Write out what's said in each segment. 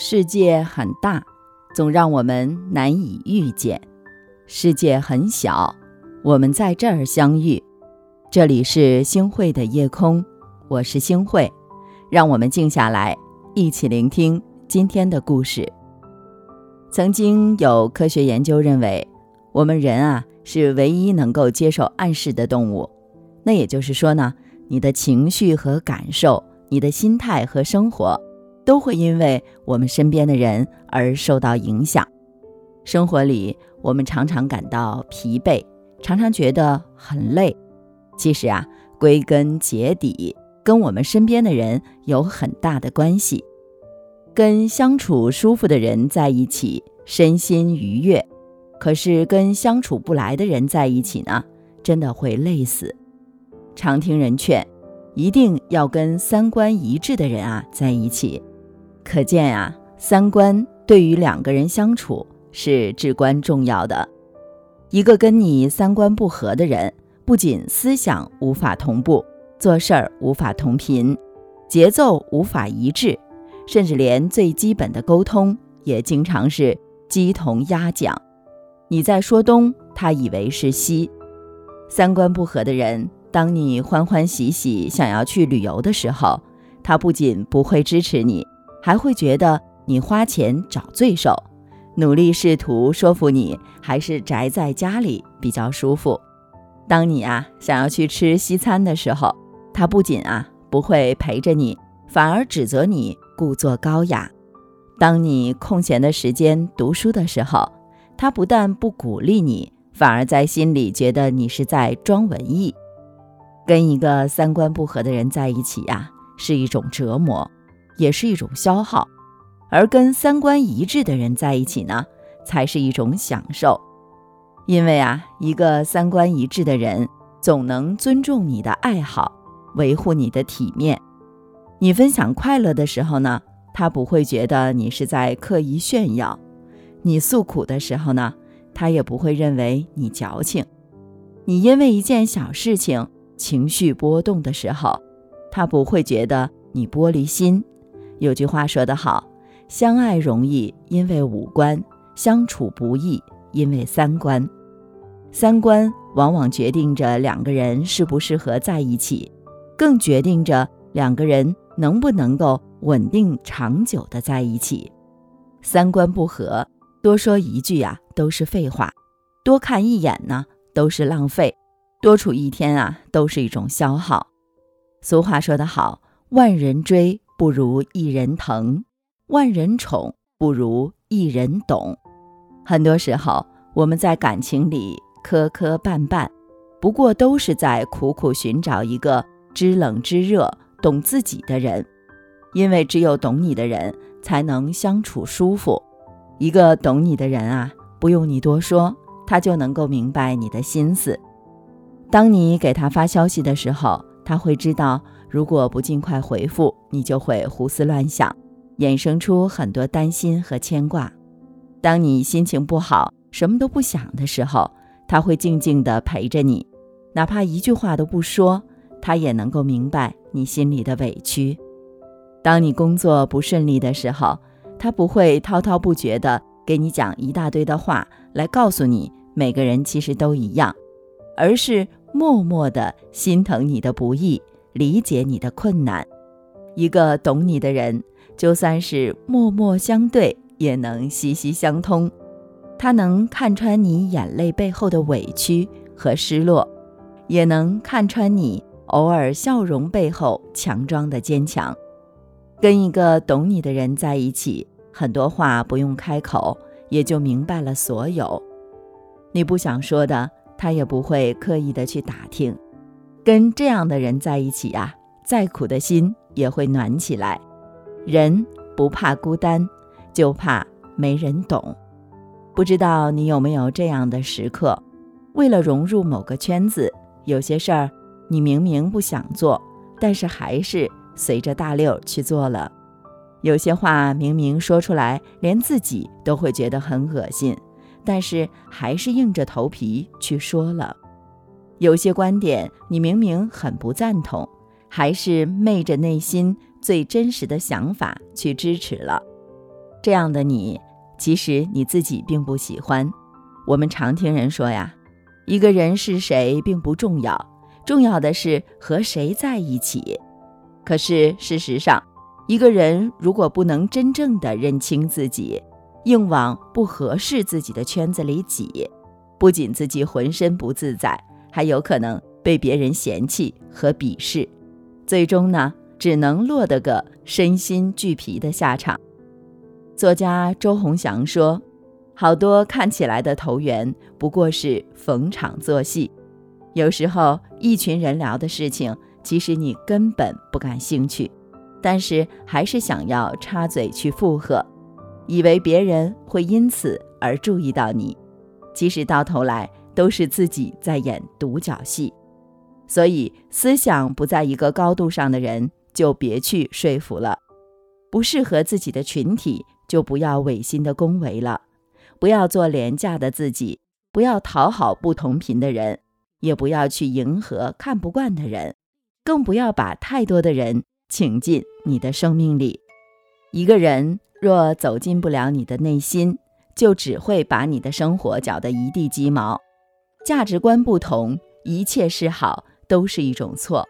世界很大，总让我们难以遇见；世界很小，我们在这儿相遇。这里是星汇的夜空，我是星汇，让我们静下来，一起聆听今天的故事。曾经有科学研究认为，我们人啊是唯一能够接受暗示的动物。那也就是说呢，你的情绪和感受，你的心态和生活。都会因为我们身边的人而受到影响。生活里，我们常常感到疲惫，常常觉得很累。其实啊，归根结底，跟我们身边的人有很大的关系。跟相处舒服的人在一起，身心愉悦；可是跟相处不来的人在一起呢，真的会累死。常听人劝，一定要跟三观一致的人啊在一起。可见啊，三观对于两个人相处是至关重要的。一个跟你三观不合的人，不仅思想无法同步，做事儿无法同频，节奏无法一致，甚至连最基本的沟通也经常是鸡同鸭讲。你在说东，他以为是西。三观不合的人，当你欢欢喜喜想要去旅游的时候，他不仅不会支持你。还会觉得你花钱找罪受，努力试图说服你还是宅在家里比较舒服。当你啊想要去吃西餐的时候，他不仅啊不会陪着你，反而指责你故作高雅。当你空闲的时间读书的时候，他不但不鼓励你，反而在心里觉得你是在装文艺。跟一个三观不合的人在一起呀，是一种折磨。也是一种消耗，而跟三观一致的人在一起呢，才是一种享受。因为啊，一个三观一致的人，总能尊重你的爱好，维护你的体面。你分享快乐的时候呢，他不会觉得你是在刻意炫耀；你诉苦的时候呢，他也不会认为你矫情。你因为一件小事情情绪波动的时候，他不会觉得你玻璃心。有句话说得好，相爱容易，因为五官；相处不易，因为三观。三观往往决定着两个人适不适合在一起，更决定着两个人能不能够稳定长久的在一起。三观不合，多说一句啊都是废话，多看一眼呢都是浪费，多处一天啊都是一种消耗。俗话说得好，万人追。不如一人疼，万人宠不如一人懂。很多时候，我们在感情里磕磕绊绊，不过都是在苦苦寻找一个知冷知热、懂自己的人。因为只有懂你的人，才能相处舒服。一个懂你的人啊，不用你多说，他就能够明白你的心思。当你给他发消息的时候，他会知道。如果不尽快回复，你就会胡思乱想，衍生出很多担心和牵挂。当你心情不好，什么都不想的时候，他会静静地陪着你，哪怕一句话都不说，他也能够明白你心里的委屈。当你工作不顺利的时候，他不会滔滔不绝地给你讲一大堆的话来告诉你每个人其实都一样，而是默默地心疼你的不易。理解你的困难，一个懂你的人，就算是默默相对，也能息息相通。他能看穿你眼泪背后的委屈和失落，也能看穿你偶尔笑容背后强装的坚强。跟一个懂你的人在一起，很多话不用开口，也就明白了所有。你不想说的，他也不会刻意的去打听。跟这样的人在一起呀，再苦的心也会暖起来。人不怕孤单，就怕没人懂。不知道你有没有这样的时刻？为了融入某个圈子，有些事儿你明明不想做，但是还是随着大溜去做了。有些话明明说出来，连自己都会觉得很恶心，但是还是硬着头皮去说了。有些观点你明明很不赞同，还是昧着内心最真实的想法去支持了。这样的你，其实你自己并不喜欢。我们常听人说呀，一个人是谁并不重要，重要的是和谁在一起。可是事实上，一个人如果不能真正的认清自己，硬往不合适自己的圈子里挤，不仅自己浑身不自在，还有可能被别人嫌弃和鄙视，最终呢，只能落得个身心俱疲的下场。作家周鸿祥说：“好多看起来的投缘，不过是逢场作戏。有时候，一群人聊的事情，其实你根本不感兴趣。”但是还是想要插嘴去附和，以为别人会因此而注意到你，其实到头来都是自己在演独角戏。所以，思想不在一个高度上的人，就别去说服了；不适合自己的群体，就不要违心的恭维了；不要做廉价的自己，不要讨好不同频的人，也不要去迎合看不惯的人，更不要把太多的人。请进你的生命里。一个人若走进不了你的内心，就只会把你的生活搅得一地鸡毛。价值观不同，一切是好都是一种错。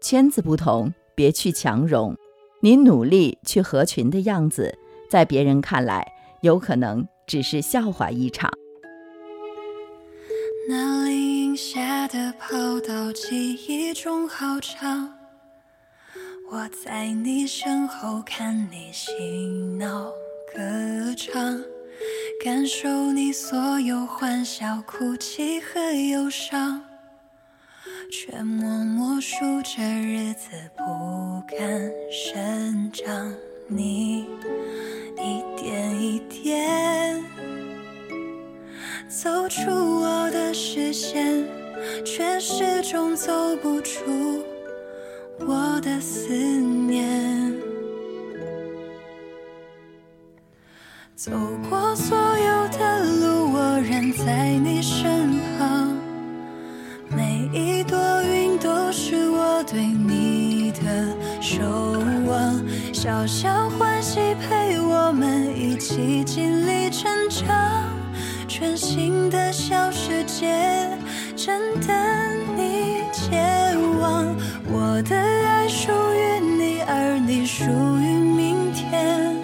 圈子不同，别去强融。你努力去合群的样子，在别人看来，有可能只是笑话一场。那林下的跑道，记忆中好长。我在你身后看你嬉闹歌唱，感受你所有欢笑、哭泣和忧伤，却默默数着日子不敢生长。你一点一点走出我的视线，却始终走不出。我的思念，走过所对你的守望，小小欢喜陪我们一起经历成长。全新的小世界，正等你前往。我的爱属于你，而你属于明天。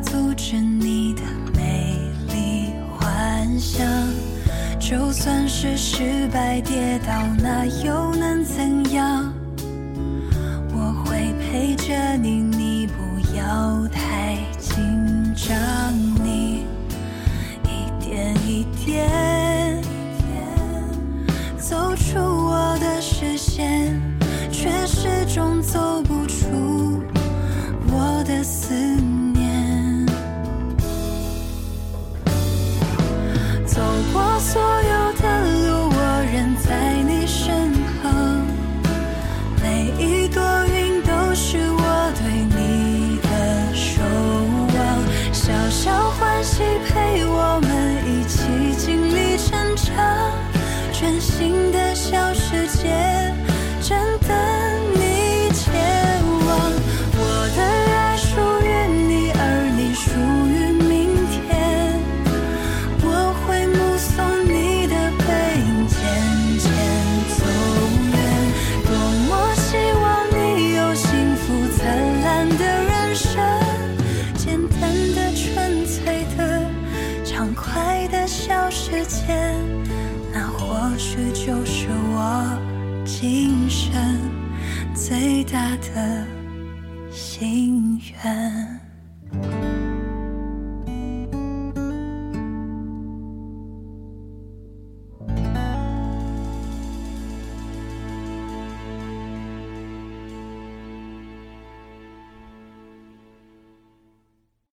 阻止你的美丽幻想。就算是失败跌倒，那又能怎样？我会陪着你，你不要太紧张。你一点一点就他的心愿。